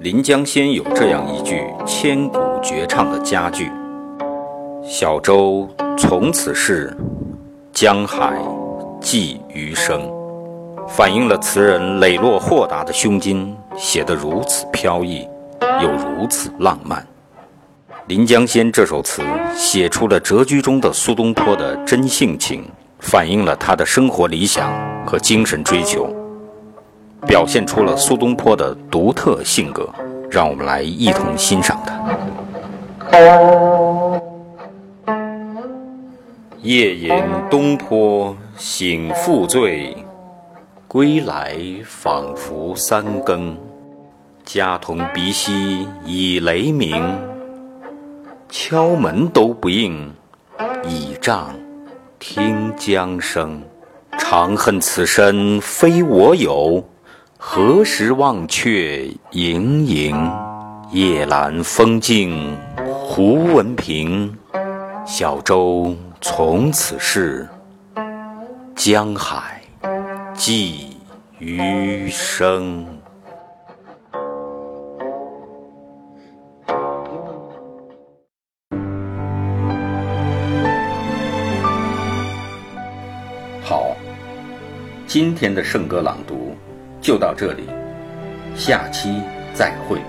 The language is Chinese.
临江仙》有这样一句千古绝唱的佳句：“小舟从此逝，江海寄余生。”反映了词人磊落豁达的胸襟，写得如此飘逸，又如此浪漫。《临江仙》这首词写出了谪居中的苏东坡的真性情，反映了他的生活理想和精神追求。表现出了苏东坡的独特性格，让我们来一同欣赏它。夜饮东坡醒复醉，归来仿佛三更。家童鼻息已雷鸣，敲门都不应，倚杖听江声。长恨此身非我有。何时忘却营营？夜阑风静胡文平。小舟从此逝，江海寄余生。好，今天的圣歌朗读。就到这里，下期再会。